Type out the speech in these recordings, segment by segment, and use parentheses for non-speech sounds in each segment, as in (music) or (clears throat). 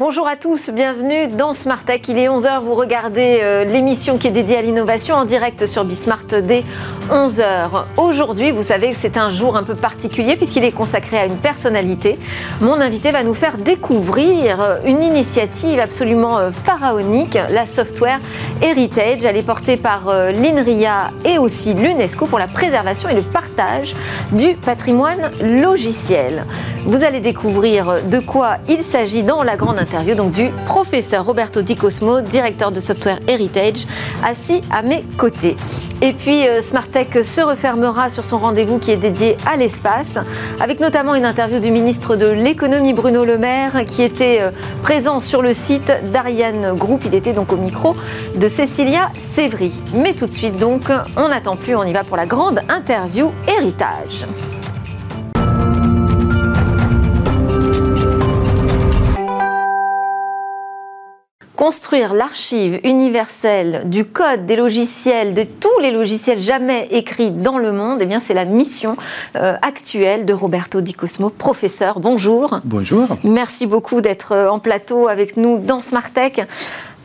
Bonjour à tous, bienvenue dans Smart Tech. Il est 11h, vous regardez euh, l'émission qui est dédiée à l'innovation en direct sur Bismart dès 11h. Aujourd'hui, vous savez que c'est un jour un peu particulier puisqu'il est consacré à une personnalité. Mon invité va nous faire découvrir euh, une initiative absolument euh, pharaonique, la Software Heritage. Elle est portée par l'INRIA et aussi l'UNESCO pour la préservation et le partage du patrimoine logiciel. Vous allez découvrir de quoi il s'agit dans la grande interview donc du professeur Roberto Di Cosmo, directeur de Software Heritage, assis à mes côtés. Et puis euh, Smartech se refermera sur son rendez-vous qui est dédié à l'espace, avec notamment une interview du ministre de l'économie Bruno Le Maire qui était euh, présent sur le site d'Ariane Group. Il était donc au micro de Cécilia Sévry. Mais tout de suite donc, on n'attend plus, on y va pour la grande interview Héritage. Construire l'archive universelle du code des logiciels, de tous les logiciels jamais écrits dans le monde, eh bien c'est la mission euh, actuelle de Roberto Di Cosmo, professeur. Bonjour. Bonjour. Merci beaucoup d'être euh, en plateau avec nous dans Smartech.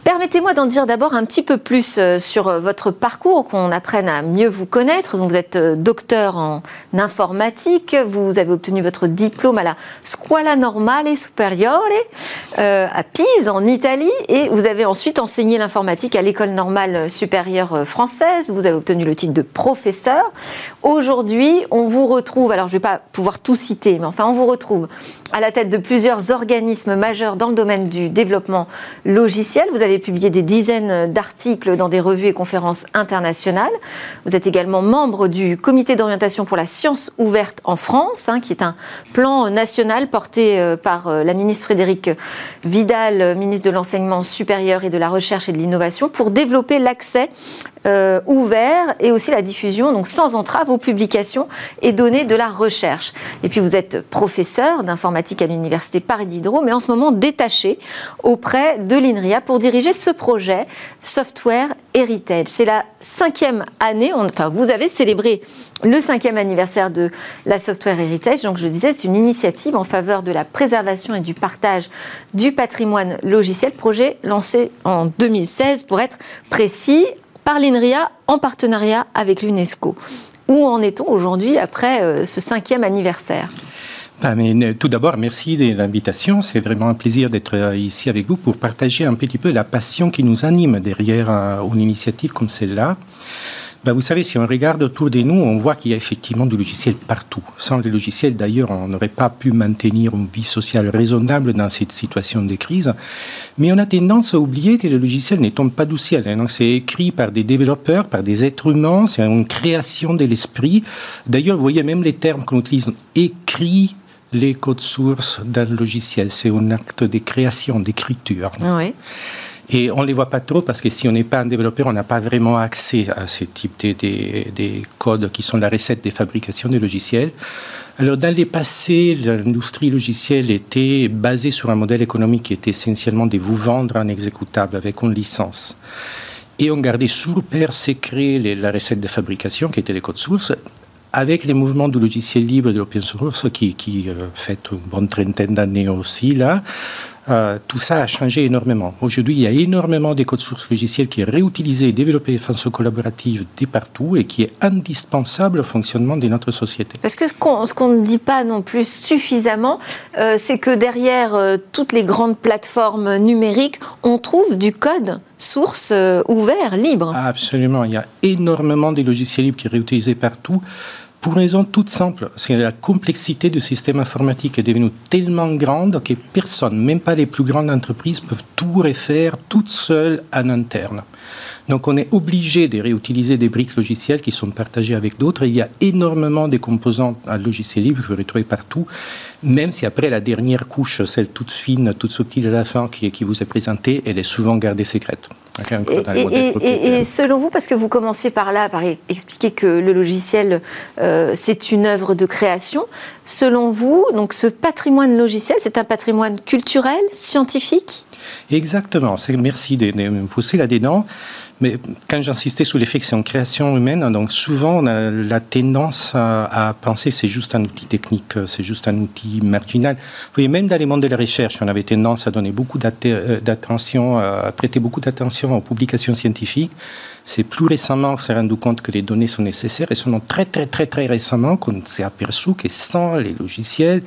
Permettez-moi d'en dire d'abord un petit peu plus euh, sur euh, votre parcours, qu'on apprenne à mieux vous connaître. vous êtes euh, docteur en informatique, vous avez obtenu votre diplôme à la Scuola Normale Superiore à Pise, en Italie, et vous avez ensuite enseigné l'informatique à l'École normale supérieure française. Vous avez obtenu le titre de professeur. Aujourd'hui, on vous retrouve, alors je ne vais pas pouvoir tout citer, mais enfin, on vous retrouve à la tête de plusieurs organismes majeurs dans le domaine du développement logiciel. Vous avez publié des dizaines d'articles dans des revues et conférences internationales. Vous êtes également membre du comité d'orientation pour la science ouverte en France, hein, qui est un plan national porté euh, par euh, la ministre Frédérique Vidal, ministre de l'enseignement supérieur et de la recherche et de l'innovation, pour développer l'accès euh, ouvert et aussi la diffusion, donc sans entrave, aux publications et données de la recherche. Et puis vous êtes professeur à l'université Paris Diderot, mais en ce moment détaché auprès de l'INRIA pour diriger ce projet Software Heritage. C'est la cinquième année, enfin vous avez célébré le cinquième anniversaire de la Software Heritage. Donc je disais, c'est une initiative en faveur de la préservation et du partage du patrimoine logiciel, projet lancé en 2016 pour être précis par l'INRIA en partenariat avec l'UNESCO. Où en est-on aujourd'hui après euh, ce cinquième anniversaire? Tout d'abord, merci de l'invitation. C'est vraiment un plaisir d'être euh, ici avec vous pour partager un petit peu la passion qui nous anime derrière euh, une initiative comme celle-là. Ben, vous savez, si on regarde autour de nous, on voit qu'il y a effectivement du logiciel partout. Sans les logiciels, d'ailleurs, on n'aurait pas pu maintenir une vie sociale raisonnable dans cette situation de crise. Mais on a tendance à oublier que le logiciel ne tombe pas du ciel. Hein. c'est écrit par des développeurs, par des êtres humains, c'est une création de l'esprit. D'ailleurs, vous voyez même les termes qu'on utilise, écrit les codes sources d'un logiciel. C'est un acte de création, d'écriture. Oui. Et on ne les voit pas trop parce que si on n'est pas un développeur, on n'a pas vraiment accès à ce type de, codes qui sont la recette des fabrications de logiciels. Alors, dans les passés, l'industrie logicielle était basée sur un modèle économique qui était essentiellement de vous vendre un exécutable avec une licence. Et on gardait sous père secret la recette de fabrication, qui était les codes sources, avec les mouvements du logiciel libre et de l'open source, qui, qui euh, fait une bonne trentaine d'années aussi, là, euh, tout ça a changé énormément. Aujourd'hui, il y a énormément de codes sources logiciels qui est réutilisé et développé de façon collaborative de partout et qui est indispensable au fonctionnement de notre société. Parce que ce qu'on ne dit pas non plus suffisamment, euh, c'est que derrière euh, toutes les grandes plateformes numériques, on trouve du code source ouvert, libre. Absolument. Il y a énormément de logiciels libres qui sont réutilisés partout. Pour une raison toute simple, c'est la complexité du système informatique est devenue tellement grande que personne, même pas les plus grandes entreprises, peuvent tout refaire toutes seules en interne. Donc on est obligé de réutiliser des briques logicielles qui sont partagées avec d'autres. Il y a énormément de composants à logiciel libre que vous retrouvez partout, même si après la dernière couche, celle toute fine, toute subtile à la fin qui, qui vous est présentée, elle est souvent gardée secrète. Et, selon vous, parce que vous commencez par là, par expliquer que le logiciel, euh, c'est une œuvre de création, selon vous, donc ce patrimoine logiciel, c'est un patrimoine culturel, scientifique? Exactement. Merci de, me pousser là-dedans. Mais quand j'insistais sur l'effet que c'est en création humaine, donc souvent on a la tendance à, penser que c'est juste un outil technique, c'est juste un outil marginal. Vous voyez, même dans les mondes de la recherche, on avait tendance à donner beaucoup euh, d'attention, à prêter beaucoup d'attention aux publications scientifiques. C'est plus récemment qu'on s'est rendu compte que les données sont nécessaires et seulement très très très très récemment qu'on s'est aperçu que sans les logiciels,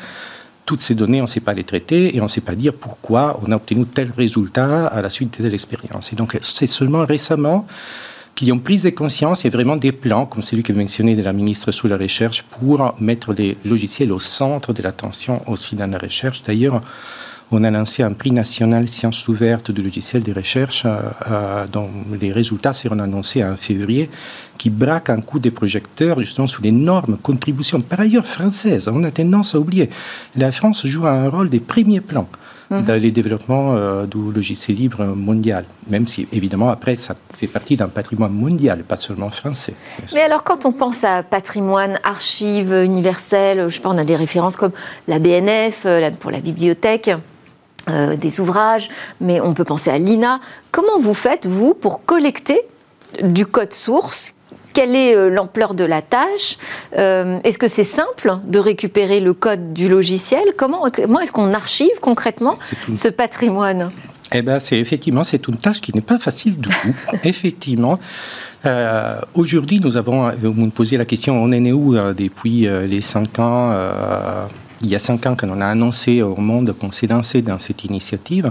toutes ces données, on ne sait pas les traiter et on ne sait pas dire pourquoi on a obtenu tel résultat à la suite de telle expérience. Et donc, c'est seulement récemment qu'ils ont pris des conscience et vraiment des plans, comme celui que mentionné de la ministre sur la recherche, pour mettre les logiciels au centre de l'attention aussi dans la recherche. D'ailleurs, on a lancé un prix national sciences ouvertes du logiciel de recherche euh, euh, dont les résultats seront annoncés en février, qui braque un coup des projecteurs justement sous l'énorme contribution, par ailleurs française. On a tendance à oublier. La France joue un rôle des premiers plans mhm. dans les développements euh, du logiciel libre mondial, même si évidemment après ça fait partie d'un patrimoine mondial, pas seulement français. Mais alors quand on pense à patrimoine, archives universelles, je sais pas, on a des références comme la BNF pour la bibliothèque. Euh, des ouvrages, mais on peut penser à l'INA. Comment vous faites, vous, pour collecter du code source? Quelle est euh, l'ampleur de la tâche? Euh, Est-ce que c'est simple de récupérer le code du logiciel? Comment, comment est-ce qu'on archive concrètement ce patrimoine? Eh ben, c'est effectivement c'est une tâche qui n'est pas facile du tout. (laughs) effectivement, aujourd'hui nous avons vous me posez la question on est né où depuis les cinq ans il y a cinq ans, quand on a annoncé au monde qu'on s'est lancé dans cette initiative,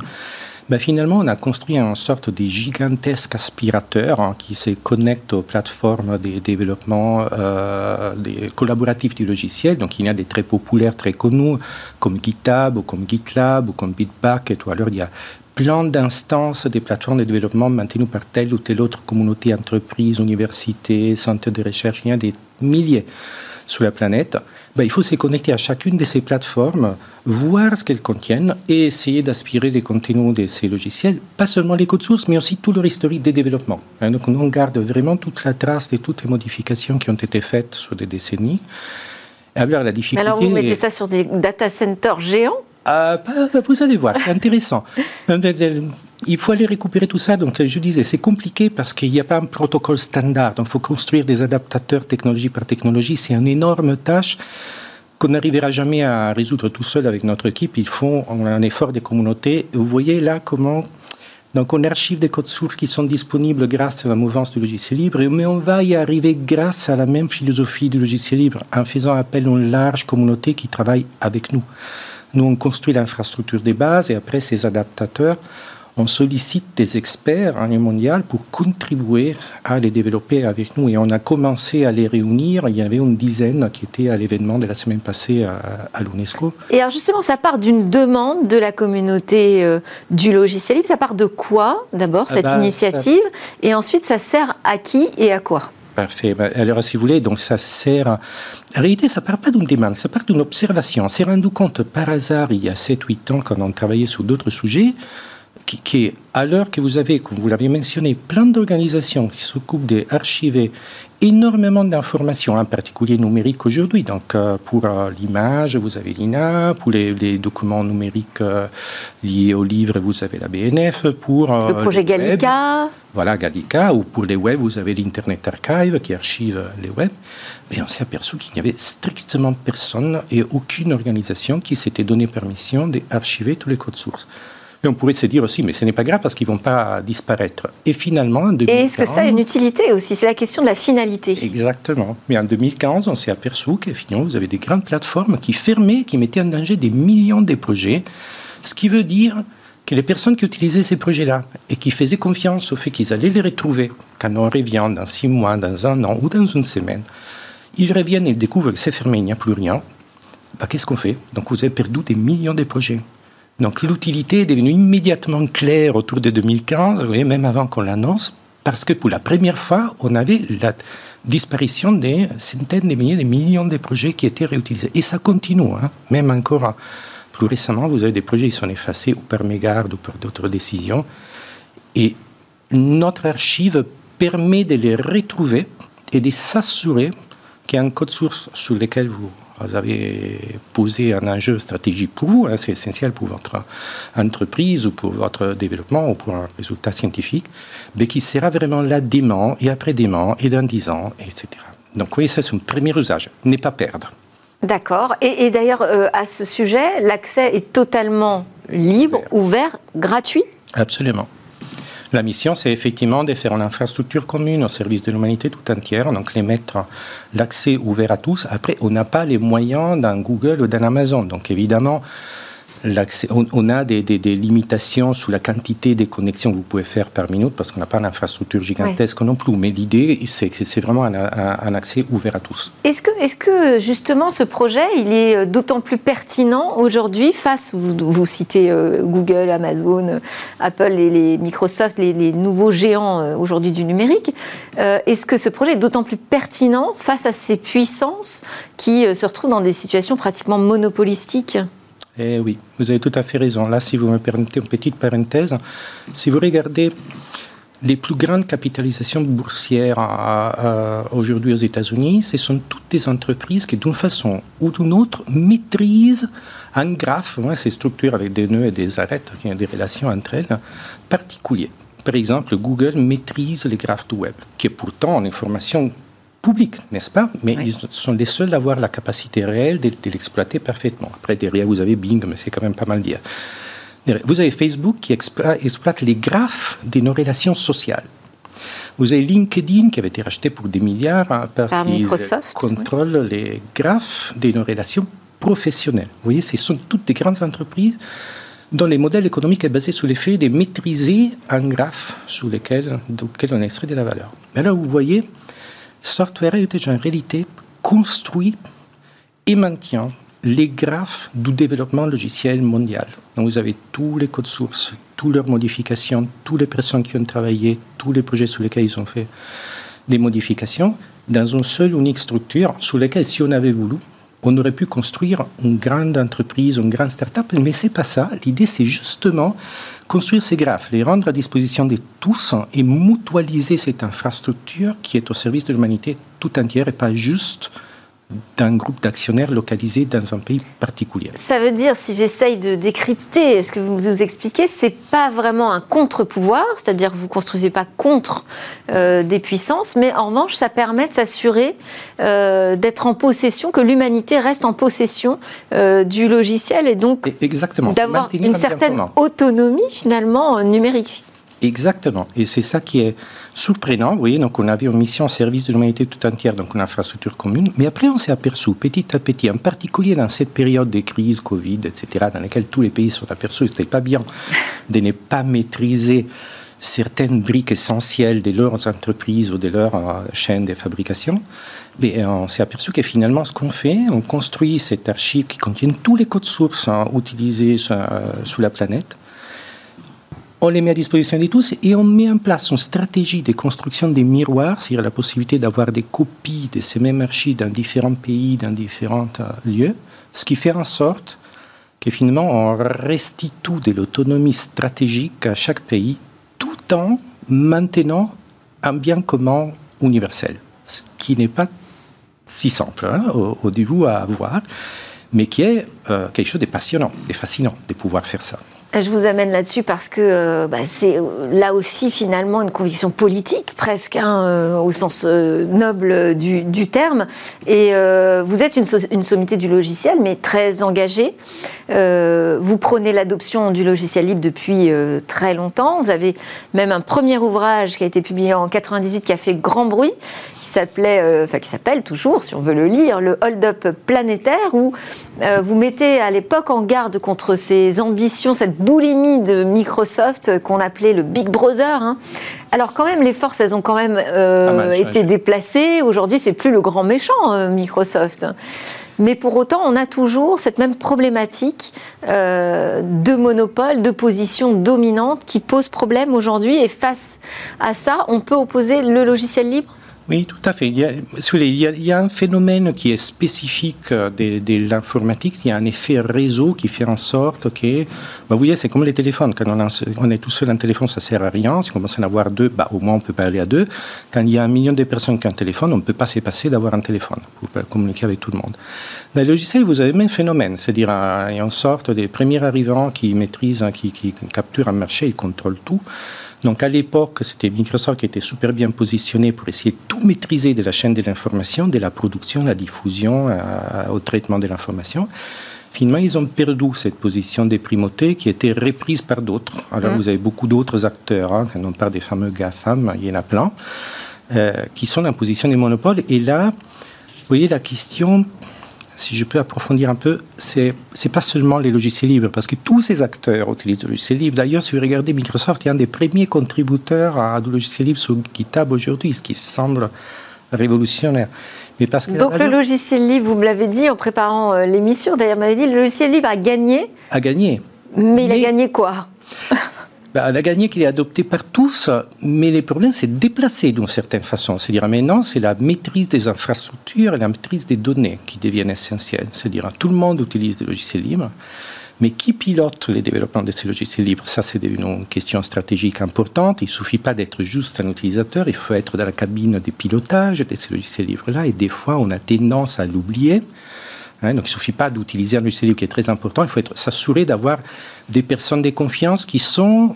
ben finalement, on a construit une sorte de gigantesque aspirateur hein, qui se connecte aux plateformes de développement euh, collaboratifs du logiciel. Donc, il y a des très populaires, très connus, comme GitHub ou comme GitLab ou comme Bitback et tout. Alors, il y a plein d'instances des plateformes de développement maintenues par telle ou telle autre communauté, entreprise, université, centre de recherche. Il y a des milliers sur la planète. Ben, il faut se connecter à chacune de ces plateformes, voir ce qu'elles contiennent et essayer d'aspirer les contenus de ces logiciels, pas seulement les codes sources, mais aussi tout leur historique de développement. Hein, donc on garde vraiment toute la trace de toutes les modifications qui ont été faites sur des décennies. Alors, la difficulté, alors vous mettez ça sur des data centers géants? Ah, bah, vous allez voir, c'est intéressant. (laughs) Euh, il faut aller récupérer tout ça. Donc, je disais, c'est compliqué parce qu'il n'y a pas un protocole standard. Donc, il faut construire des adaptateurs technologie par technologie. C'est une énorme tâche qu'on n'arrivera jamais à résoudre tout seul avec notre équipe. Il faut un effort des communautés. Vous voyez là comment donc on archive des codes sources qui sont disponibles grâce à la mouvance du logiciel libre, mais on va y arriver grâce à la même philosophie du logiciel libre, en faisant appel à une large communauté qui travaille avec nous. Nous, on construit l'infrastructure des bases et après ces adaptateurs, on sollicite des experts en niveau mondial pour contribuer à les développer avec nous. Et on a commencé à les réunir. Il y avait une dizaine qui étaient à l'événement de la semaine passée à, l'UNESCO. Et alors justement, ça part d'une demande de la communauté euh, du logiciel libre. Ça part de quoi d'abord, ah cette bah, initiative? Et ensuite, ça sert à qui et à quoi? Parfait. Bah, alors, si vous voulez, donc ça sert. En réalité, ça part pas d'une demande, ça part d'une observation. On s'est rendu compte par hasard, il y a 7-8 ans, quand on travaillait sur d'autres sujets, qui, à l'heure que vous avez, comme vous l'avez mentionné, plein d'organisations qui s'occupent d'archiver énormément d'informations, en particulier numériques aujourd'hui. Donc, euh, pour euh, l'image, vous avez l'INA, pour les, documents numériques euh, liés aux livres, vous avez la BNF, pour... le projet Gallica Voilà, Gallica, ou pour les web, vous avez l'Internet Archive qui archive les web. Mais on s'est aperçu qu'il n'y avait strictement personne et aucune organisation qui s'était donné permission d'archiver tous les codes sources. On pourrait se dire aussi, mais ce n'est pas grave parce qu'ils ne vont pas disparaître. Et finalement, en 2015... Et est-ce que ça a une utilité aussi? C'est la question de la finalité. Exactement. Mais en 2015, on s'est aperçu que finalement, vous avez des grandes plateformes qui fermaient, qui mettaient en danger des millions de projets. Ce qui veut dire que les personnes qui utilisaient ces projets-là et qui faisaient confiance au fait qu'ils allaient les retrouver quand on revient dans six mois, dans un an ou dans une semaine, ils reviennent et découvrent que c'est fermé, il n'y a plus rien. Bah, Qu'est-ce qu'on fait? Donc vous avez perdu des millions de projets. Donc l'utilité est devenue immédiatement claire autour de 2015, vous voyez, même avant qu'on l'annonce, parce que pour la première fois, on avait la disparition des centaines de milliers, des millions de projets qui étaient réutilisés. Et ça continue, hein. même encore plus récemment, vous avez des projets qui sont effacés ou par mégarde ou par d'autres décisions. Et notre archive permet de les retrouver et de s'assurer qu'il y a un code source sur lequel vous Vous avez posé un enjeu stratégique pour vous, hein, c'est essentiel pour votre entreprise ou pour votre développement ou pour un résultat scientifique, mais qui sera vraiment là demain et après demain et dans dix ans, etc. Donc oui, ça c'est un premier usage, ne pas perdre. D'accord. Et, d'ailleurs, euh, à ce sujet, l'accès est totalement libre, ouvert, gratuit? Absolument. La mission, c'est effectivement de faire une infrastructure commune au service de l'humanité tout entière, donc les mettre l'accès ouvert à tous. Après, on n'a pas les moyens dans Google ou dans Amazon. Donc évidemment, on, a des, limitations sur la quantité de connexions que vous pouvez faire par minute parce qu'on n'a pas d'infrastructure gigantesque non plus. Mais l'idée, c'est que c'est vraiment un, accès ouvert à tous. Est-ce que, est que justement ce projet, il est euh, d'autant plus pertinent aujourd'hui face, vous, vous citez euh, Google, Amazon, euh, Apple et les Microsoft, les, nouveaux géants aujourd'hui du numérique. Est-ce que ce projet est d'autant plus pertinent face à ces puissances qui se retrouvent dans des situations pratiquement monopolistiques? Eh oui, vous avez tout à fait raison. Là, si vous me permettez une petite parenthèse, si vous regardez les plus grandes capitalisations boursières aujourd'hui aux États-Unis, ce sont toutes des entreprises qui, d'une façon ou d'une autre, maîtrisent un graphe, hein, ces structures avec des nœuds et des arêtes, ont des relations entre elles, particuliers. Par exemple, Google maîtrise les graphes du web, qui est pourtant une information public, n'est-ce pas? Mais ils sont les seuls à avoir la capacité réelle de, l'exploiter parfaitement. Après, derrière, vous avez Bing, mais c'est quand même pas mal dire. Vous avez Facebook qui exploite les graphes de nos relations sociales. Vous avez LinkedIn qui avait été racheté pour des milliards hein, parce qu'il contrôle les graphes de nos relations professionnelles. Vous voyez, ce sont toutes des grandes entreprises dont les modèles économiques est basé sur l'effet de maîtriser un graphe sur lequel, duquel on extrait de la valeur. Mais là, vous voyez, Software Heritage en réalité construit et maintient les graphes du développement logiciel mondial. Donc vous avez tous les codes sources, toutes leurs modifications, toutes les personnes qui ont travaillé, tous les projets sur lesquels ils ont fait des modifications, dans une seule unique structure sur laquelle, si on avait voulu, on aurait pu construire une grande entreprise, une grande start-up, mais c'est pas ça. L'idée, c'est justement construire ces graphes, les rendre à disposition de tous et mutualiser cette infrastructure qui est au service de l'humanité tout entière et pas juste d'un groupe d'actionnaires localisé dans un pays particulier. Ça veut dire, si j'essaye de décrypter ce que vous nous expliquez, c'est pas vraiment un contre-pouvoir, c'est-à-dire vous construisez pas contre euh, des puissances, mais en revanche, ça permet de s'assurer euh, d'être en possession, que l'humanité reste en possession euh, du logiciel et donc d'avoir une certaine autonomie finalement numérique. Exactement. Et c'est ça qui est surprenant. Vous voyez, donc on avait une mission au service de l'humanité tout entière, donc une infrastructure commune. Mais après, on s'est aperçu petit à petit, en particulier dans cette période de crise, Covid, etc., dans laquelle tous les pays sont aperçus, que ce n'était pas bien (laughs) de ne pas maîtriser certaines briques essentielles de leurs entreprises ou de leur euh, chaîne de fabrication. Mais euh, on s'est aperçu que finalement, ce qu'on fait, on construit cette archive qui contient tous les codes sources hein, utilisés sur, euh, sur la planète on les met à disposition de tous et on met en place une stratégie de construction des miroirs, c'est-à-dire la possibilité d'avoir des copies de ces mêmes archives dans différents pays, dans différents euh, lieux, ce qui fait en sorte que finalement on restitue de l'autonomie stratégique à chaque pays tout en maintenant un bien commun universel, ce qui n'est pas si simple hein, au, début à avoir, mais qui est euh, quelque chose de passionnant et fascinant de pouvoir faire ça. Je vous amène là-dessus parce que euh, bah, c'est euh, là aussi finalement une conviction politique presque, hein, euh, au sens noble du, terme. Et vous êtes une, une, sommité du logiciel, mais très engagée. vous prenez l'adoption du logiciel libre depuis très longtemps. Vous avez même un premier ouvrage qui a été publié en 98 qui a fait grand bruit, qui s'appelait, enfin qui s'appelle toujours, si on veut le lire, le Hold Up planétaire, où vous mettez à l'époque en garde contre ces ambitions, cette boulimie de Microsoft qu'on appelait le Big Brother. Hein. Alors quand même, les forces, elles ont quand même euh, été déplacées. Aujourd'hui, c'est plus le grand méchant euh, Microsoft. Mais pour autant, on a toujours cette même problématique euh, de monopole, de position dominante qui pose problème aujourd'hui. Et face à ça, on peut opposer le logiciel libre Oui, tout à fait. Il y, a, un phénomène qui est spécifique de, de l'informatique. Il y a un effet réseau qui fait en sorte que, bah, vous voyez, c'est comme les téléphones. Quand on, est tout seul, un téléphone, ça sert à rien. Si on commence à en avoir deux, bah, au moins on peut parler à deux. Quand il y a un million de personnes qui ont un téléphone, on ne peut pas se passer d'avoir un téléphone pour communiquer avec tout le monde. Dans le logiciel, vous avez le même phénomène. C'est-à-dire, il y a une sorte des premiers arrivants qui maîtrisent, qui, qui capturent un marché, ils contrôlent tout. Donc à l'époque, c'était Microsoft qui était super bien positionné pour essayer de tout maîtriser de la chaîne de l'information, de la production, la diffusion, euh, au traitement de l'information. Finalement, ils ont perdu cette position des primautés qui était reprise par d'autres. Alors mmh. vous avez beaucoup d'autres acteurs, hein, quand on parle des fameux GAFAM, il y en a plein, euh, qui sont en position de monopole. Et là, vous voyez, la question si je peux approfondir un peu, c'est n'est pas seulement les logiciels libres, parce que tous ces acteurs utilisent des logiciels libres. D'ailleurs, si vous regardez Microsoft, a un des premiers contributeurs à du logiciel libre sur GitHub aujourd'hui, ce qui semble révolutionnaire. Mais parce que Donc le logiciel libre, vous me l'avez dit en préparant euh, l'émission, d'ailleurs, vous m'avez dit, le logiciel libre a gagné. A gagné. Mais il a gagné quoi? (laughs) bah, elle a gagné qu'il est adopté par tous, mais les problèmes, c'est déplacé d'une certaine façon. C'est-à-dire, maintenant, c'est la maîtrise des infrastructures et la maîtrise des données qui deviennent essentielles. C'est-à-dire, tout le monde utilise des logiciels libres, mais qui pilote le développement de ces logiciels libres? Ça, c'est une question stratégique importante. Il ne suffit pas d'être juste un utilisateur, il faut être dans la cabine de pilotage de ces logiciels libres-là, et des fois, on a tendance à l'oublier. Hein, donc il ne suffit pas d'utiliser un logiciel libre qui est très important, il faut s'assurer d'avoir des personnes de confiance qui sont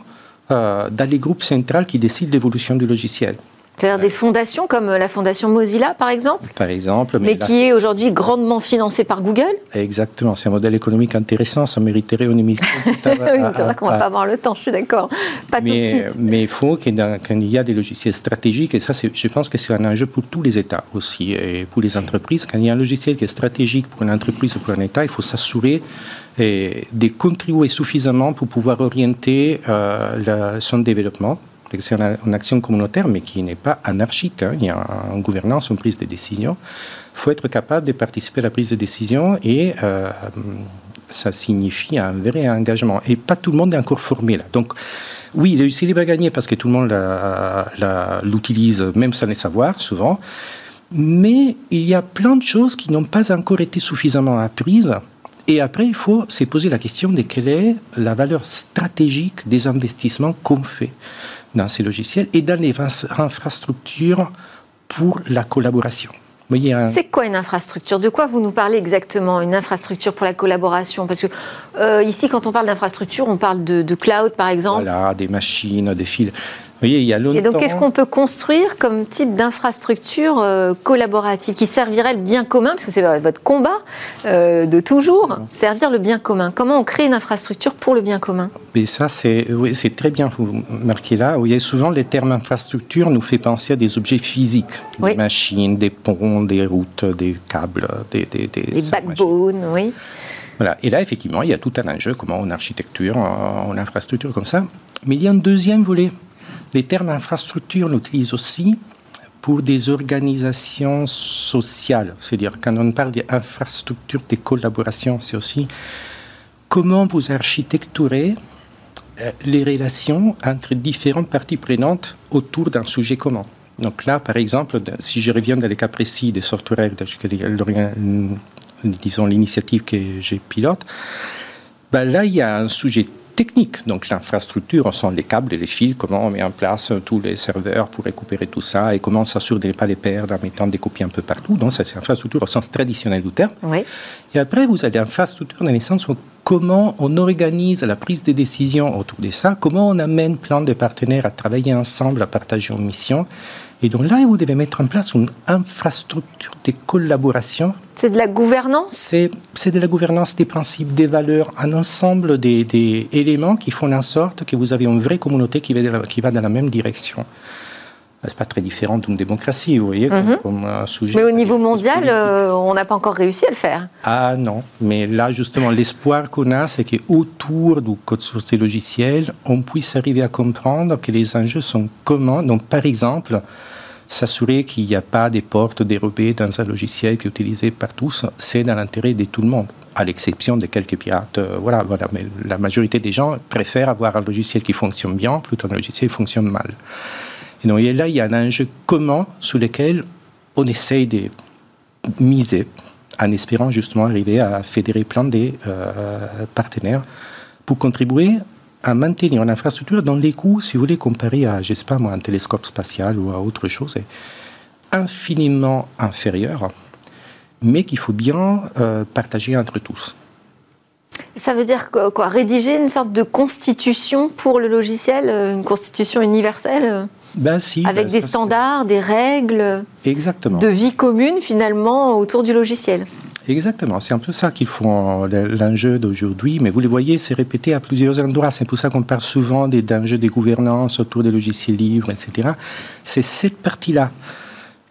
dans les groupes centrales qui décident de l'évolution du logiciel. C'est-à-dire des fondations comme la fondation Mozilla, par exemple Par exemple. Mais, qui est aujourd'hui grandement financée par Google Exactement. C'est un modèle économique intéressant. Ça mériterait une émission. (laughs) c'est vrai qu'on ne va pas avoir le temps, je suis d'accord. Pas mais, tout de suite. Mais il faut qu'il y ait des logiciels stratégiques, et ça, je pense que c'est un enjeu pour tous les États aussi, et pour les entreprises. Quand il y a un logiciel qui est stratégique pour une entreprise ou pour un État, il faut s'assurer de contribuer suffisamment pour pouvoir orienter euh, son développement c'est une, action communautaire, mais qui n'est pas anarchique. Hein. Il y a une gouvernance, une prise de décision. Il faut être capable de participer à la prise de décision et euh, ça signifie un vrai engagement. Et pas tout le monde est encore formé là. Donc, oui, le UCLib a gagné parce que tout le monde l'utilise, même sans le savoir, souvent. Mais il y a plein de choses qui n'ont pas encore été suffisamment apprises. Et après, il faut se poser la question de quelle est la valeur stratégique des investissements qu'on fait dans ces logiciels et dans les infrastructures pour la collaboration. C'est quoi une infrastructure? De quoi vous nous parlez exactement Une infrastructure pour la collaboration? Parce que euh, ici, quand on parle d'infrastructure, on parle de, de, cloud, par exemple. Voilà, des machines, des fils il Et donc, qu'est-ce qu'on peut construire comme type d'infrastructure euh, collaborative qui servirait le bien commun, parce que c'est votre combat euh, de toujours, servir le bien commun? Comment on crée une infrastructure pour le bien commun? Ça, c'est oui, très bien, vous marquez là. Vous voyez, souvent, les termes infrastructure nous fait penser à des objets physiques, des machines, des ponts, des routes, des câbles, des... Des, des, backbones, oui. Voilà. Et là, effectivement, il y a tout un enjeu, comment on architecture, on infrastructure comme ça. Mais il y a un deuxième volet les termes infrastructure, on l'utilise aussi pour des organisations sociales. C'est-à-dire, quand on parle d'infrastructure de collaboration, c'est aussi comment vous architecturez euh, les relations entre différentes parties prenantes autour d'un sujet commun. Donc là, par exemple, si je reviens dans les cas précis des software, disons l'initiative que j'ai pilote, ben là, il y a un sujet technique. Donc l'infrastructure, on sent les câbles et les fils, comment on met en place tous les serveurs pour récupérer tout ça et comment on s'assure de ne pas les perdre en mettant des copies un peu partout. Donc ça, c'est l'infrastructure au sens traditionnel du terme. Et après, vous avez l'infrastructure dans le sens où comment on organise la prise de décision autour de ça, comment on amène plein de partenaires à travailler ensemble, à partager une mission et donc là, vous devez mettre en place une infrastructure de collaboration. C'est de la gouvernance? C'est de la gouvernance des principes, des valeurs, un ensemble des, éléments qui font en sorte que vous avez une vraie communauté qui va, qui va dans la même direction. C'est pas très différent d'une démocratie, vous voyez, comme, mhm. un sujet. Mais au niveau mondial, euh, on n'a pas encore réussi à le faire. Ah non, mais là justement, l'espoir qu'on a, c'est qu'autour du code source logiciel, on puisse arriver à comprendre que les enjeux sont communs. Donc par exemple, s'assurer qu'il n'y a pas des portes dérobées dans un logiciel qui est utilisé par tous, c'est dans l'intérêt de tout le monde, à l'exception de quelques pirates. Euh, voilà, voilà, mais la majorité des gens préfèrent avoir un logiciel qui fonctionne bien plutôt qu'un logiciel qui fonctionne mal. Et donc là, il y a un enjeu commun sur lequel on essaye de miser en espérant justement arriver à fédérer plein de euh, partenaires pour contribuer à maintenir une infrastructure dont les coûts, si vous voulez, comparer à, je sais pas moi, un télescope spatial ou à autre chose, est infiniment inférieur, mais qu'il faut bien euh, partager entre tous. Ça veut dire quoi Rédiger une sorte de constitution pour le logiciel, une constitution universelle? Ben si, Avec ben des standards, des règles Exactement. de vie commune finalement autour du logiciel. Exactement, c'est un peu ça qu'il faut l'enjeu d'aujourd'hui, mais vous le voyez, c'est répété à plusieurs endroits. C'est pour ça qu'on parle souvent des dangers des gouvernances autour des logiciels libres, etc. C'est cette partie-là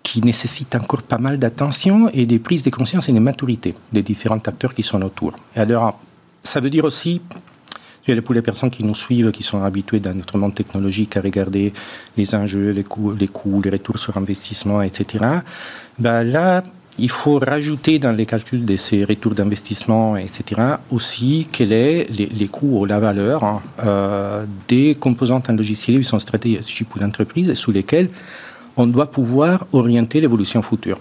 qui nécessite encore pas mal d'attention et des prises de conscience et de maturité des différents acteurs qui sont autour. Et alors, ça veut dire aussi, pour les personnes qui nous suivent, qui sont habituées dans notre monde technologique à regarder les enjeux, les coûts, les, retours sur investissement, etc., ben là, il faut rajouter dans les calculs de ces retours d'investissement, etc., aussi quels sont les, coûts ou la valeur hein, euh, des composantes en logiciel qui sont stratégiques pour l'entreprise et sous lesquels on doit pouvoir orienter l'évolution future.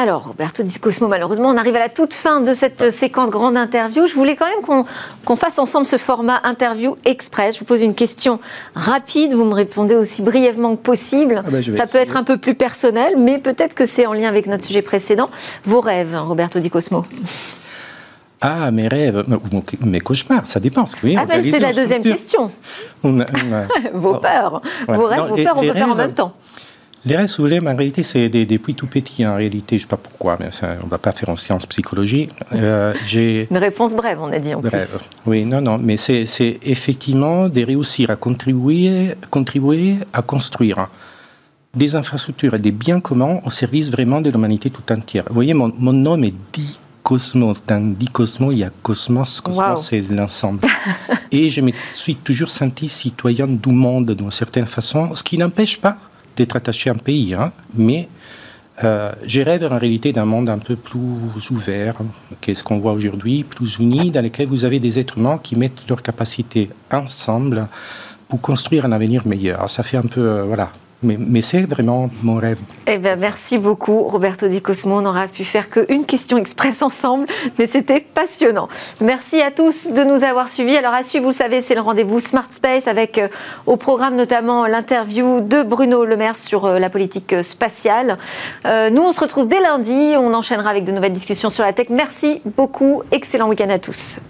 Alors, Roberto Discosmo, malheureusement, on arrive à la toute fin de cette séquence grande interview. Je voulais quand même qu'on fasse ensemble ce format interview express. Je vous pose une question rapide, vous me répondez aussi brièvement que possible. Ah ben, Ça peut être un peu plus personnel, mais peut-être que c'est en lien avec notre sujet précédent. Vos rêves, Roberto Di Cosmo ah, mes rêves, mes cauchemars, ça dépend. Oui, ah, ben, c'est la deuxième question. (laughs) vos peurs, vos rêves, vos peurs, on peut faire en même temps. Les rêves, vous voulez, en réalité, c'est depuis tout petit. En réalité, je ne sais pas pourquoi, mais on ne va pas faire en sciences psychologie. Euh, (laughs) Une réponse brève, on a dit en brève. plus. Oui, non, non, mais c'est effectivement de réussir à contribuer, contribuer à construire des infrastructures et des biens communs au service vraiment de l'humanité tout entière. Vous voyez, mon, nom est dit Cosmos. Dans dit Cosmos, il y a Cosmos. Cosmos, c'est l'ensemble. (laughs) et je me suis toujours senti citoyen du monde d'une certaine façon, ce qui n'empêche pas d'être attaché à un pays, hein, mais euh, je rêve en réalité d'un monde un peu plus ouvert, qu'est-ce qu'on voit aujourd'hui, plus uni, dans lequel vous avez des êtres humains qui mettent leurs capacités ensemble pour construire un avenir meilleur. Ça fait un peu, euh, voilà, mais, c'est vraiment mon rêve. Eh bien, merci beaucoup, Roberto Di Cosmo. On n'aura pu faire qu'une question express (laughs) ensemble, mais c'était passionnant. Merci à tous de nous avoir suivis. Alors, à suivre, vous savez, c'est le rendez-vous Smart Space avec euh, au programme notamment l'interview de Bruno Le Maire sur euh, la politique euh, spatiale. nous, on se retrouve dès lundi. On enchaînera avec de nouvelles discussions sur la tech. Merci beaucoup. Excellent week-end à tous.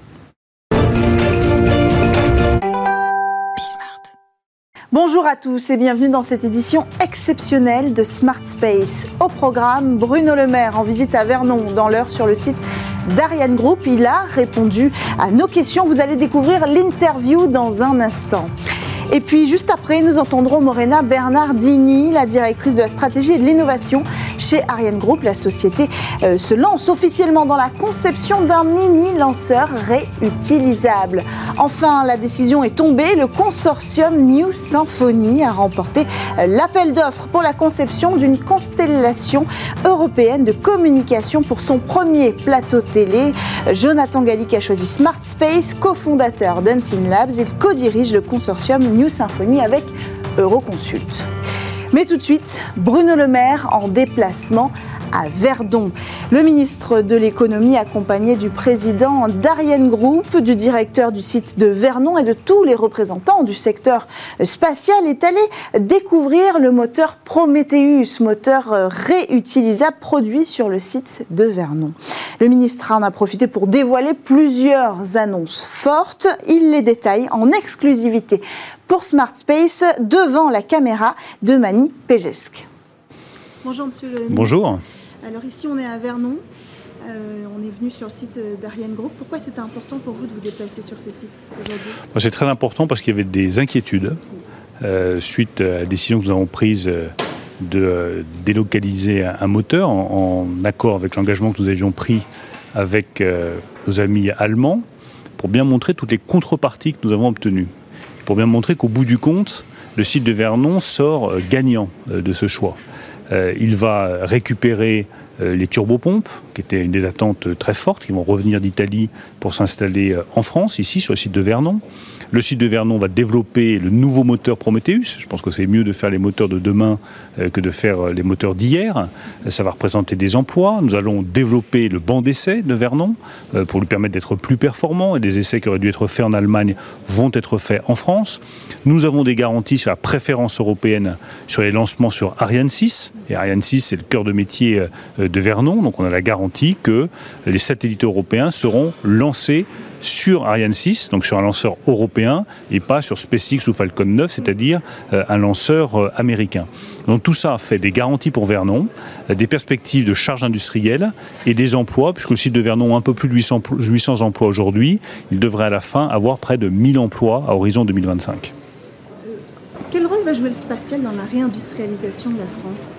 Bonjour à tous et bienvenue dans cette édition exceptionnelle de Smart Space. Au programme, Bruno Le Maire en visite à Vernon dans l'heure sur le site d'Ariane Group. Il a répondu à nos questions. Vous allez découvrir l'interview dans un instant. Et puis juste après, nous entendrons Morena Bernardini, la directrice de la stratégie et de l'innovation chez Ariane Group. La société euh, se lance officiellement dans la conception d'un mini lanceur réutilisable. Enfin, la décision est tombée. Le consortium New Symphony a remporté euh, l'appel d'offres pour la conception d'une constellation européenne de communication pour son premier plateau télé. Jonathan Gallic a choisi Smart Space, cofondateur d'Unseen Labs. Il co-dirige le consortium New Symphony avec Euroconsult. Mais tout de suite, Bruno Le Maire en déplacement à Verdon. Le ministre de l'économie, accompagné du président d'Ariane Group, du directeur du site de Vernon et de tous les représentants du secteur spatial, est allé découvrir le moteur Prometheus, moteur réutilisable produit sur le site de Vernon. Le ministre en a profité pour dévoiler plusieurs annonces fortes. Il les détaille en exclusivité pour Smart Space devant la caméra de Mani Pejesk. Bonjour Monsieur le Bonjour. Alors ici on est à Vernon. Euh, on est venu sur le site d'Ariane Group. Pourquoi c'était important pour vous de vous déplacer sur ce site aujourd'hui? C'est très important parce qu'il y avait des inquiétudes euh, suite à la décision que nous avons prise euh, de délocaliser un moteur en, accord avec l'engagement que nous avions pris avec nos amis allemands pour bien montrer toutes les contreparties que nous avons obtenues. Pour bien montrer qu'au bout du compte, le site de Vernon sort gagnant de ce choix. Euh, il va récupérer euh, les turbopompes, qui étaient une des attentes très fortes, qui vont revenir d'Italie pour s'installer euh, en France, ici sur le site de Vernon. Le site de Vernon va développer le nouveau moteur Prometheus. Je pense que c'est mieux de faire les moteurs de demain que de faire les moteurs d'hier. Ça va représenter des emplois. Nous allons développer le banc d'essai de Vernon pour lui permettre d'être plus performant. Et des essais qui auraient dû être faits en Allemagne vont être faits en France. Nous avons des garanties sur la préférence européenne sur les lancements sur Ariane 6. Et Ariane 6, c'est le cœur de métier de Vernon. Donc on a la garantie que les satellites européens seront lancés sur Ariane 6, donc sur un lanceur européen, et pas sur SpaceX ou Falcon 9, c'est-à-dire euh, un lanceur euh, américain. Donc tout ça fait des garanties pour Vernon, euh, des perspectives de charge industrielle et des emplois, puisque le site de Vernon a un peu plus de 800, 800 emplois aujourd'hui, il devrait à la fin avoir près de 1000 emplois à horizon 2025. Quel rôle va jouer le spatial dans la réindustrialisation de la France?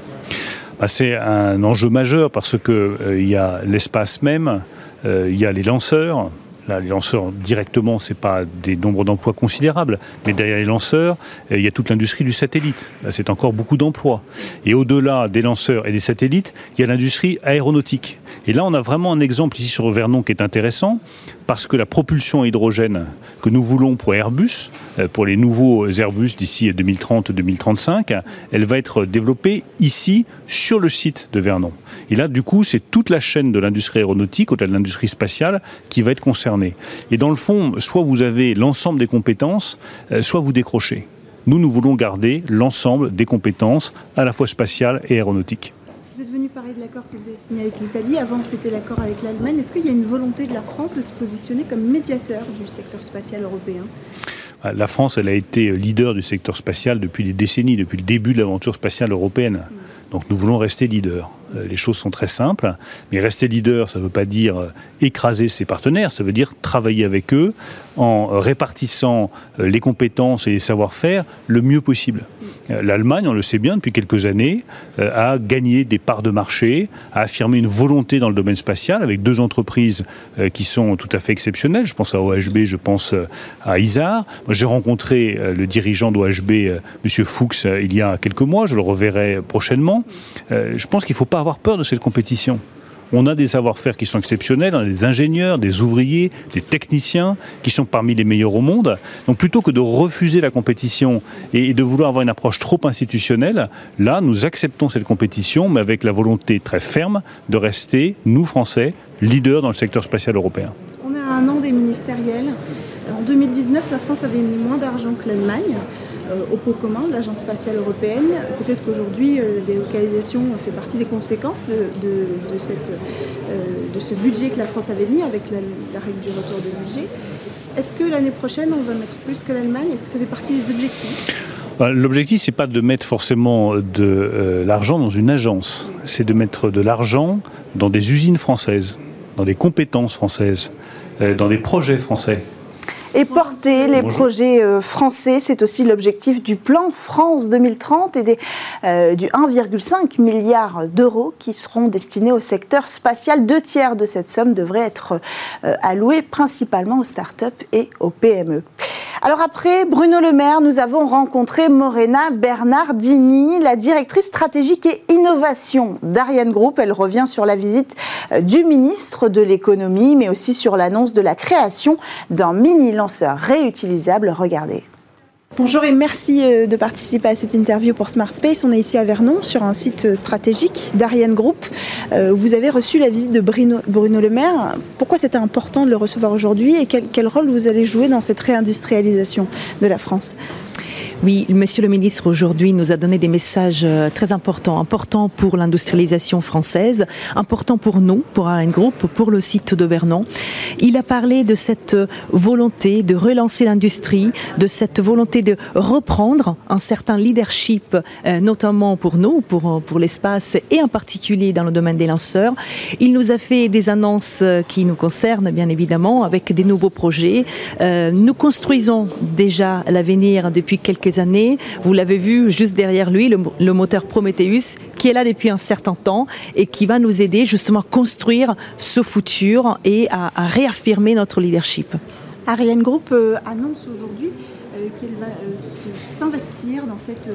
Bah, c'est un enjeu majeur parce qu'il euh, y a l'espace même, euh, il y a les lanceurs, les lanceurs directement, ce n'est pas des nombres d'emplois considérables, mais derrière les lanceurs, euh, il y a toute l'industrie du satellite. Là, c'est encore beaucoup d'emplois. Et au-delà des lanceurs et des satellites, il y a l'industrie aéronautique. Et là, on a vraiment un exemple ici sur Vernon qui est intéressant, parce que la propulsion à hydrogène que nous voulons pour Airbus, euh, pour les nouveaux Airbus d'ici 2030-2035, elle va être développée ici, sur le site de Vernon. Et là, du coup, c'est toute la chaîne de l'industrie aéronautique, au-delà de l'industrie spatiale, qui va être concernée. Et dans le fond, soit vous avez l'ensemble des compétences, euh, soit vous décrochez. Nous, nous voulons garder l'ensemble des compétences, à la fois spatiales et aéronautiques. Parler de l'accord que vous avez signé avec l'Italie. Avant, c'était l'accord avec l'Allemagne. Est-ce qu'il y a une volonté de la France de se positionner comme médiateur du secteur spatial européen? La France, elle a été leader du secteur spatial depuis des décennies, depuis le début de l'aventure spatiale européenne. Donc nous voulons rester leader. Euh, les choses sont très simples, mais rester leader, ça ne veut pas dire euh, écraser ses partenaires, ça veut dire travailler avec eux en répartissant euh, les compétences et les savoir-faire le mieux possible. L'Allemagne, on le sait bien depuis quelques années, a gagné des parts de marché, a affirmé une volonté dans le domaine spatial avec deux entreprises qui sont tout à fait exceptionnelles. Je pense à OHB, je pense à ISAR. J'ai rencontré le dirigeant d'OHB, M. Fuchs, il y a quelques mois, je le reverrai prochainement. Je pense qu'il ne faut pas avoir peur de cette compétition. On a des savoir-faire qui sont exceptionnels, on a des ingénieurs, des ouvriers, des techniciens qui sont parmi les meilleurs au monde. Donc plutôt que de refuser la compétition et de vouloir avoir une approche trop institutionnelle, là, nous acceptons cette compétition, mais avec la volonté très ferme de rester, nous Français, leaders dans le secteur spatial européen. On a un an des ministériels. En 2019, la France avait mis moins d'argent que l'Allemagne. Euh, au pot commun de l'Agence spatiale européenne. Peut-être qu'aujourd'hui, euh, la délocalisation fait partie des conséquences euh, de, ce budget que la France avait mis avec la, règle du retour de budget. Est-ce que l'année prochaine, on va mettre plus que l'Allemagne? Est-ce que ça fait partie des objectifs? Bah, L'objectif, c'est pas de mettre forcément de l'argent dans une agence, c'est de mettre de l'argent dans des usines françaises, dans des compétences françaises, dans des projets français et porter les projets euh, français. C'est aussi l'objectif du plan France 2030 et des, euh, du 1,5 milliard d'euros qui seront destinés au secteur spatial. Deux tiers de cette somme devraient être euh, alloués principalement aux start-up et aux PME. Alors après Bruno Le Maire, nous avons rencontré Morena Bernardini, la directrice stratégique et innovation d'Ariane Group. Elle revient sur la visite euh, du ministre de l'économie, mais aussi sur l'annonce de la création d'un mini lanceur réutilisable. Regardez. Bonjour et merci euh, de participer à cette interview pour Smart Space. On est ici à Vernon sur un site euh, stratégique d'Ariane Group. Euh, vous avez reçu la visite de Bruno, Le Maire. Pourquoi c'était important de le recevoir aujourd'hui et quel, quel rôle vous allez jouer dans cette réindustrialisation de la France? Oui, Monsieur le ministre aujourd'hui nous a donné des messages euh, très importants, importants pour l'industrialisation française, importants pour nous, pour AN Group, pour le site de Vernon. Il a parlé de cette volonté de relancer l'industrie, de cette volonté de reprendre un certain leadership, euh, notamment pour nous, pour, pour l'espace et en particulier dans le domaine des lanceurs. Il nous a fait des annonces euh, qui nous concernent, bien évidemment, avec des nouveaux projets. nous construisons déjà l'avenir depuis quelques Vous l'avez vu juste derrière lui, le, moteur Prometheus, qui est là depuis un certain temps et qui va nous aider justement à construire ce futur et à, réaffirmer notre leadership. Ariane Group euh, annonce aujourd'hui qu'elle va euh, s'investir dans cette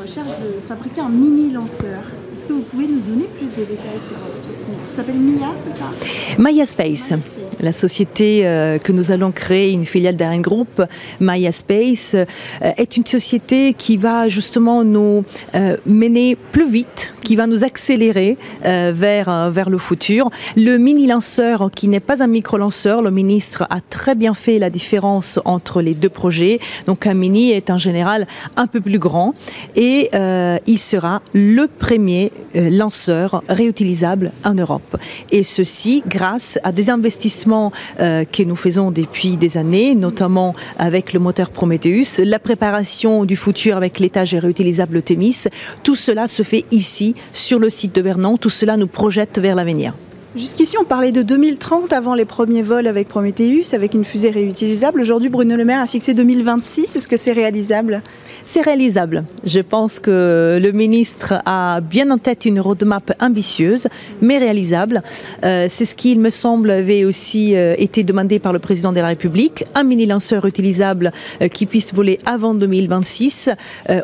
recherche de fabriquer un mini lanceur. Est-ce que vous pouvez nous donner plus de détails sur, ce site Ça s'appelle MIA, c'est ça? Maya Space, la société euh, que nous allons créer, une filiale d'Ariane Group, Maya Space, euh, est une société qui va justement nous euh, mener plus vite, qui va nous accélérer vers, vers le futur. Le mini-lanceur, qui n'est pas un micro-lanceur, le ministre a très bien fait la différence entre les deux projets. Donc un mini est en général un peu plus grand et il sera le premier euh, lanceurs réutilisables en Europe. Et ceci grâce à des investissements euh, que nous faisons depuis des années, notamment avec le moteur Prometheus, la préparation du futur avec l'étage réutilisable Thémis. Tout cela se fait ici, sur le site de Vernon. Tout cela nous projette vers l'avenir. Jusqu'ici, on parlait de 2030 avant les premiers vols avec Prometheus, avec une fusée réutilisable. Aujourd'hui, Bruno Le Maire a fixé 2026. Est-ce que c'est réalisable? C'est réalisable. Je pense que le ministre a bien en tête une roadmap ambitieuse, mais réalisable. Euh, c'est ce qui, il me semble, avait aussi euh, été demandé par le président de la République. Un mini-lanceur utilisable euh, qui puisse voler avant 2026.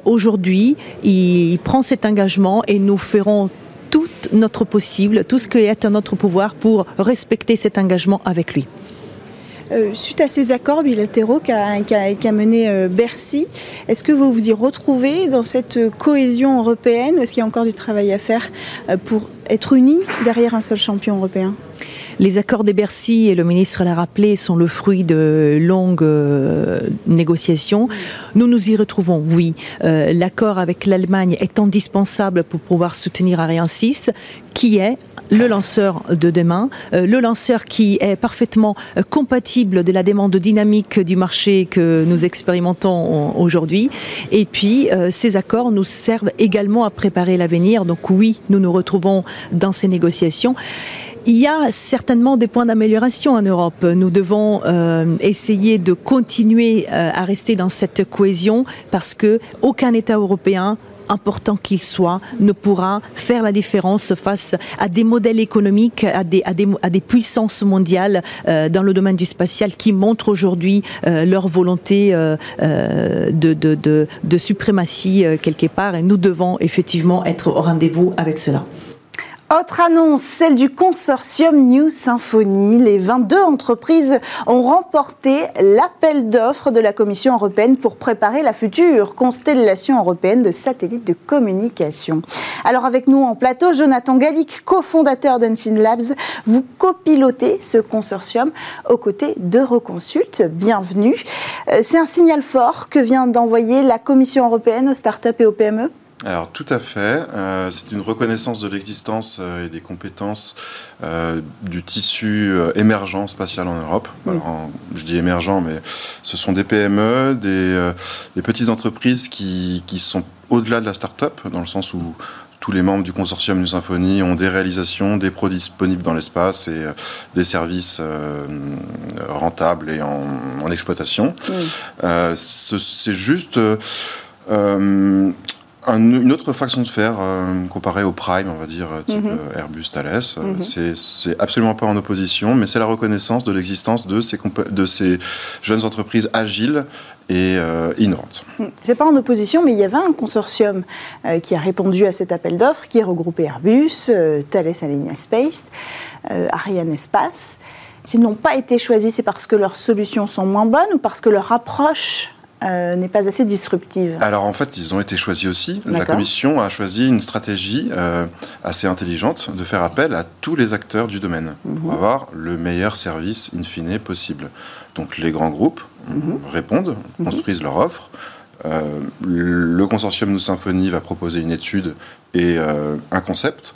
Aujourd'hui, il prend cet engagement et nous ferons notre possible, tout ce qui est à notre pouvoir pour respecter cet engagement avec lui. Euh, suite à ces accords bilatéraux qu'a mené euh, Bercy, est-ce que vous vous y retrouvez dans cette cohésion européenne ou est-ce qu'il y a encore du travail à faire euh, pour être unis derrière un seul champion européen? Les accords de Bercy, et le ministre l'a rappelé, sont le fruit de longues négociations. Nous nous y retrouvons, oui. L'accord avec l'Allemagne est indispensable pour pouvoir soutenir Ariane 6, qui est le lanceur de demain, euh, le lanceur qui est parfaitement compatible de la demande dynamique du marché que nous expérimentons aujourd'hui. Et puis, ces accords nous servent également à préparer l'avenir. Donc oui, nous nous retrouvons dans ces négociations. Il y a certainement des points d'amélioration en Europe. Nous devons euh, essayer de continuer euh, à rester dans cette cohésion parce que aucun État européen important qu'il soit, ne pourra faire la différence face à des modèles économiques, à des, à des, puissances mondiales euh, dans le domaine du spatial qui montrent aujourd'hui leur volonté de, de, de, suprématie quelque part. Et nous devons effectivement être au rendez-vous avec cela. Autre annonce, celle du consortium New Symphony. Les 22 entreprises ont remporté l'appel d'offres de la Commission européenne pour préparer la future constellation européenne de satellites de communication. Alors avec nous en plateau, Jonathan Gallic, cofondateur d'Unseen Labs. Vous copilotez ce consortium aux côtés d'Euroconsult. Bienvenue. Euh, c'est un signal fort que vient d'envoyer la Commission européenne aux startups et aux PME alors tout à fait. Euh, c'est une reconnaissance de l'existence euh, et des compétences euh, du tissu émergent spatial en Europe. Alors, je dis émergent, mais ce sont des PME, des, des petites entreprises qui, qui sont au-delà de la start-up, dans le sens où tous les membres du consortium New Symphony ont des réalisations, des produits disponibles dans l'espace et des services rentables et en, en exploitation. c'est juste une autre façon de faire euh, comparée au Prime, on va dire, type mhm. euh, Airbus, Thales, euh, mhm. c'est absolument pas en opposition, mais c'est la reconnaissance de l'existence de ces, de ces jeunes entreprises agiles et innovantes. Mm. C'est pas en opposition, mais il y avait un consortium qui a répondu à cet appel d'offres, qui est regroupé Airbus, Thales Alenia Space, Ariane Espace. S'ils n'ont pas été choisis, c'est parce que leurs solutions sont moins bonnes ou parce que leur approche euh, n'est pas assez disruptive Alors en fait, ils ont été choisis aussi. La Commission a choisi une stratégie euh, assez intelligente de faire appel à tous les acteurs du domaine pour mhm. avoir le meilleur service in fine possible. Donc les grands groupes mhm. répondent, mhm. construisent leur offre. Euh, le consortium Nous Symphonie va proposer une étude et un concept,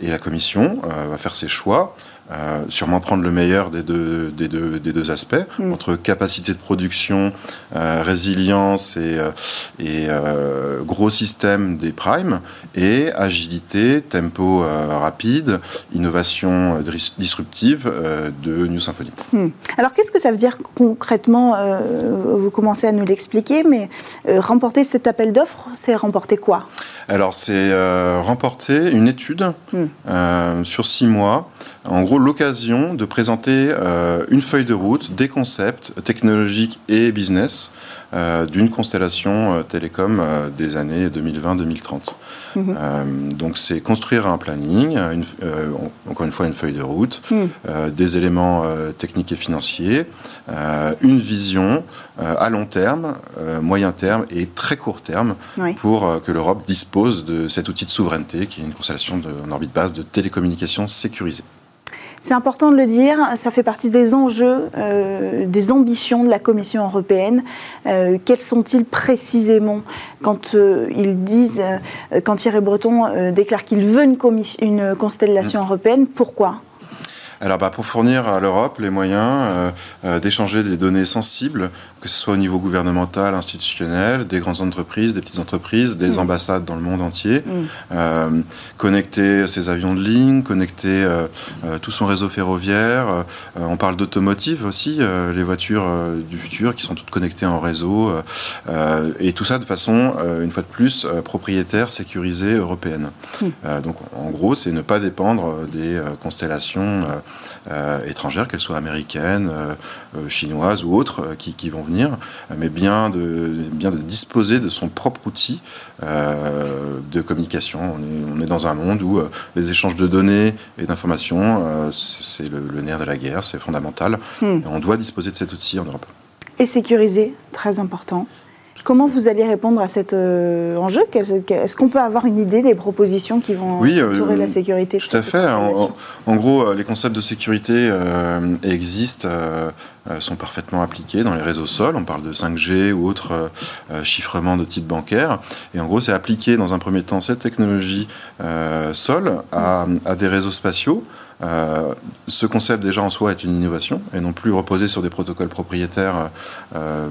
et la Commission va faire ses choix. Euh, sûrement prendre le meilleur des deux, des deux, des deux aspects, mm. entre capacité de production, euh, résilience et, euh, et gros système des primes, et agilité, tempo rapide, innovation disruptive de New Symphony. Mm. Alors qu'est-ce que ça veut dire concrètement Vous commencez à nous l'expliquer, mais remporter cet appel d'offres, c'est remporter quoi? Alors c'est remporter une étude mm. sur six mois. En gros, l'occasion de présenter une feuille de route, des concepts technologiques et business d'une constellation télécom des années 2020-2030. Mhm. donc c'est construire un planning, encore une fois une feuille de route, mhm. des éléments techniques et financiers, une vision à long terme, moyen terme et très court terme pour que l'Europe dispose de cet outil de souveraineté qui est une constellation en orbite basse de télécommunications sécurisées. C'est important de le dire, ça fait partie des enjeux, euh, des ambitions de la Commission européenne. Euh, quels sont-ils précisément quand euh, ils disent, quand Thierry Breton déclare qu'il veut une, une constellation mmh. européenne Pourquoi? Alors bah, pour fournir à l'Europe les moyens d'échanger des données sensibles que ce soit au niveau gouvernemental, institutionnel, des grandes entreprises, des petites entreprises, des mm. ambassades dans le monde entier, mm. euh, connecter ses avions de ligne, connecter euh, euh, tout son réseau ferroviaire. on parle d'automotive aussi, les voitures du futur qui sont toutes connectées en réseau, et tout ça de façon, une fois de plus, propriétaire, sécurisée, européenne. Mm. donc en gros, c'est ne pas dépendre des constellations étrangères, qu'elles soient américaines, chinoises ou autres, qui, qui vont venir mais bien de, bien de disposer de son propre outil euh, de communication. On est, dans un monde où euh, les échanges de données et d'informations, euh, c'est le, nerf de la guerre, c'est fondamental. Hmm. on doit disposer de cet outil en Europe. Et sécuriser, très important. Comment vous allez répondre à cet enjeu? Est-ce qu'on peut avoir une idée des propositions qui vont oui, la sécurité Tout à fait. En, gros, les concepts de sécurité existent euh, sont parfaitement appliqués dans les réseaux sol. On parle de 5G ou autres euh, euh, chiffrements de type bancaire. Et en gros, c'est appliquer dans un premier temps cette technologie sol à, à des réseaux spatiaux euh, ce concept déjà en soi est une innovation et non plus reposer sur des protocoles propriétaires euh,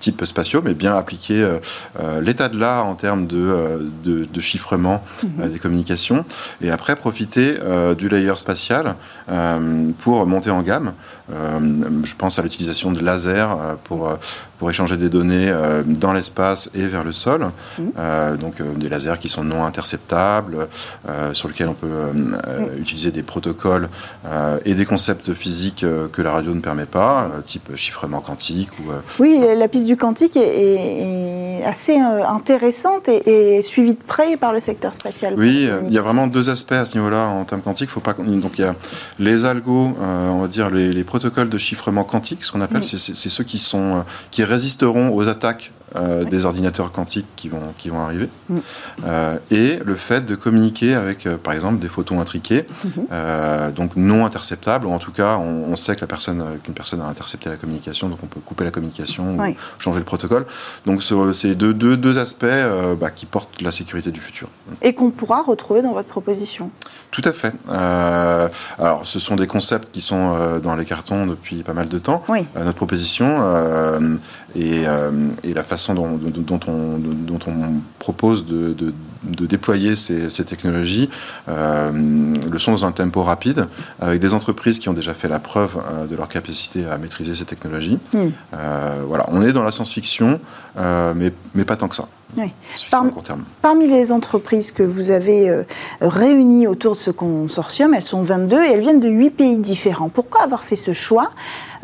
type spatiaux, mais bien appliquer euh, l'état de l'art en termes de, de, chiffrement mhm. des communications et après profiter du layer spatial pour monter en gamme. Je pense à l'utilisation de laser pour pour échanger des données euh, dans l'espace et vers le sol. Mmh. Euh, donc euh, des lasers qui sont non interceptables, sur lesquels on peut mmh. utiliser des protocoles et des concepts physiques que la radio ne permet pas, type chiffrement quantique. Ou, oui, la piste du quantique est, assez intéressante et, suivie de près par le secteur spatial. Oui, il y a vraiment deux aspects à ce niveau-là en termes quantiques. Faut pas, donc il y a les algos, on va dire les, protocoles de chiffrement quantique, ce qu'on appelle, c'est ceux qui sont qui résisteront aux attaques euh, des ordinateurs quantiques qui vont, qui vont arriver. Mm. Euh, et le fait de communiquer avec, euh, par exemple, des photons intriqués, mm-hmm. donc non interceptables, ou en tout cas, on, sait que la personne, qu'une personne a intercepté la communication, donc on peut couper la communication ou changer le protocole. Donc c'est deux, deux, deux aspects bah, qui portent la sécurité du futur. Et qu'on pourra retrouver dans votre proposition. Tout à fait. alors, ce sont des concepts qui sont dans les cartons depuis pas mal de temps. notre proposition et, et la façon dont, on, dont on, propose de, déployer ces, technologies euh, le sont dans un tempo rapide, avec des entreprises qui ont déjà fait la preuve euh, de leur capacité à maîtriser ces technologies. Hmm. Euh, voilà, on est dans la science-fiction, mais, mais pas tant que ça. Parmi les entreprises que vous avez réunies autour de ce consortium, elles sont 22 et elles viennent de 8 pays différents. Pourquoi avoir fait ce choix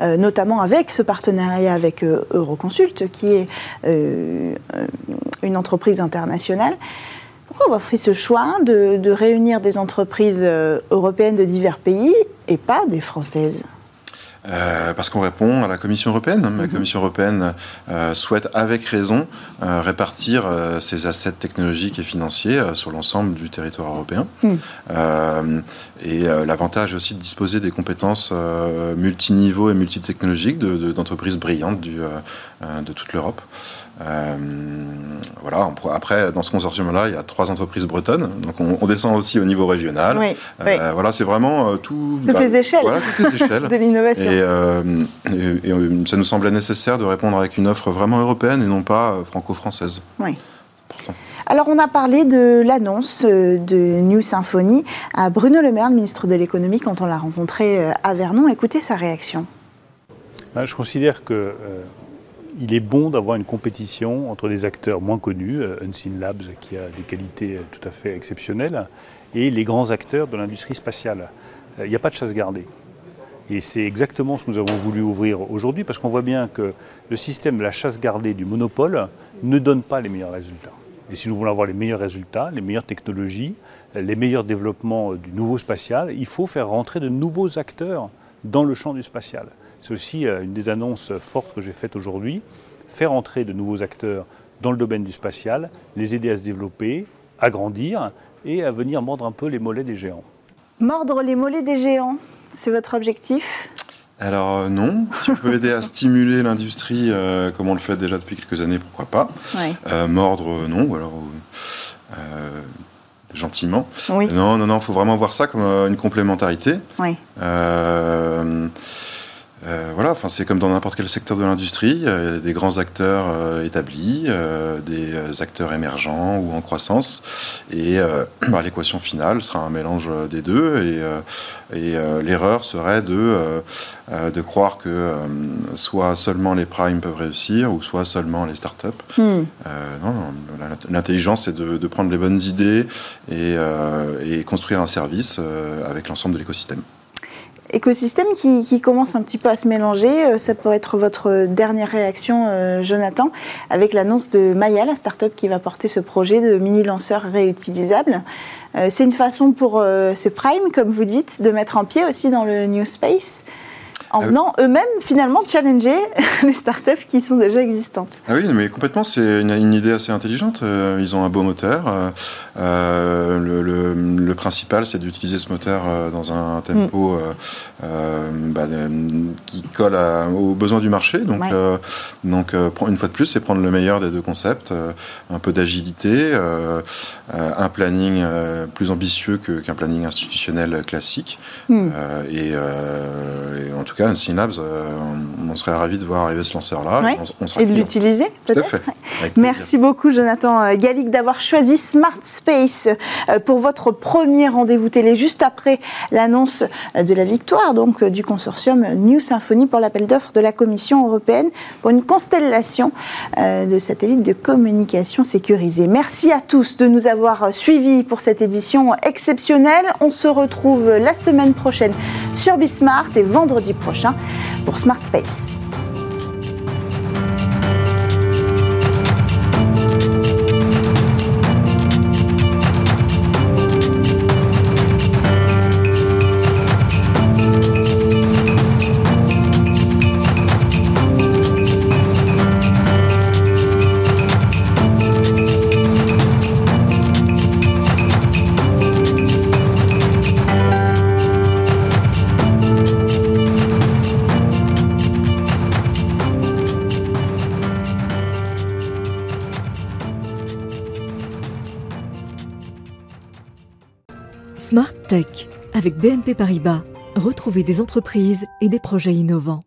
euh, notamment avec ce partenariat avec euh, Euroconsult, qui est euh, une entreprise internationale? Pourquoi avoir fait ce choix de réunir des entreprises européennes de divers pays et pas des françaises? Euh, parce qu'on répond à la Commission européenne. La mhm. Commission européenne euh, souhaite avec raison euh, répartir ses assets technologiques et financiers sur l'ensemble du territoire européen. Mhm. et l'avantage aussi de disposer des compétences multiniveaux et multitechnologiques d'entreprises brillantes du, de toute l'Europe. Euh, voilà, après, dans ce consortium-là, il y a trois entreprises bretonnes, donc on, descend aussi au niveau régional. Euh, voilà, c'est vraiment euh, tout, toutes, les échelles. (laughs) de l'innovation. Et, ça nous semblait nécessaire de répondre avec une offre vraiment européenne et non pas franco-française. Oui. Alors, on a parlé de l'annonce de New Symphony à Bruno Le Maire, le ministre de l'économie, quand on l'a rencontré à Vernon. Écoutez sa réaction. Ben, je considère que il est bon d'avoir une compétition entre des acteurs moins connus, euh, Unseen Labs qui a des qualités euh, tout à fait exceptionnelles, et les grands acteurs de l'industrie spatiale. il n'y a pas de chasse gardée. Et c'est exactement ce que nous avons voulu ouvrir aujourd'hui, parce qu'on voit bien que le système de la chasse gardée du monopole ne donne pas les meilleurs résultats. Et si nous voulons avoir les meilleurs résultats, les meilleures technologies, les meilleurs développements du nouveau spatial, il faut faire rentrer de nouveaux acteurs dans le champ du spatial. C'est aussi euh, une des annonces fortes que j'ai faites aujourd'hui, faire entrer de nouveaux acteurs dans le domaine du spatial, les aider à se développer, à grandir et à venir mordre un peu les mollets des géants. Mordre les mollets des géants, c'est votre objectif? Alors euh, non, si on peut aider à stimuler l'industrie euh, comme on le fait déjà depuis quelques années, pourquoi pas? Euh, mordre, non, ou alors gentiment. Non, non, non, il faut vraiment voir ça comme une complémentarité. Oui. Euh, voilà, enfin, c'est comme dans n'importe quel secteur de l'industrie, a des grands acteurs euh, établis, euh, des acteurs émergents ou en croissance, et (clears throat) bah, l'équation finale sera un mélange des deux, et, et l'erreur serait de, de croire que soit seulement les primes peuvent réussir, ou soit seulement les startups. Hmm. non, l'intelligence, c'est de, de, prendre les bonnes idées et, et construire un service avec l'ensemble de l'écosystème écosystème qui, commence un petit peu à se mélanger. Euh, ça pourrait être votre dernière réaction, euh, Jonathan, avec l'annonce de Maya, la start-up qui va porter ce projet de mini-lanceur réutilisable. Euh, c'est une façon pour ces primes, comme vous dites, de mettre en pied aussi dans le New Space en ah venant eux-mêmes finalement challenger (laughs) les startups qui sont déjà existantes. Ah oui, mais complètement, c'est une, idée assez intelligente. Euh, ils ont un beau moteur. Euh, euh, le, principal, c'est d'utiliser ce moteur dans un tempo mm. bah, qui colle aux besoins du marché. Donc, donc une fois de plus, c'est prendre le meilleur des deux concepts, un peu d'agilité, un planning plus ambitieux qu'un planning institutionnel classique. Mm. et, et en tout cas, cas, Synapse, euh, on serait ravis de voir arriver ce lanceur-là. Et de l'utiliser, peut-être Merci beaucoup, Jonathan euh, Gallic, d'avoir choisi Smart Space euh, pour votre premier rendez-vous télé, juste après l'annonce de la victoire donc, du consortium New Symphony pour l'appel d'offres de la Commission européenne pour une constellation de satellites de communication sécurisés. Merci à tous de nous avoir suivis pour cette édition exceptionnelle. On se retrouve la semaine prochaine sur Bismart et vendredi prochain pour Smart Space. Avec BNP Paribas. Retrouvez des entreprises et des projets innovants.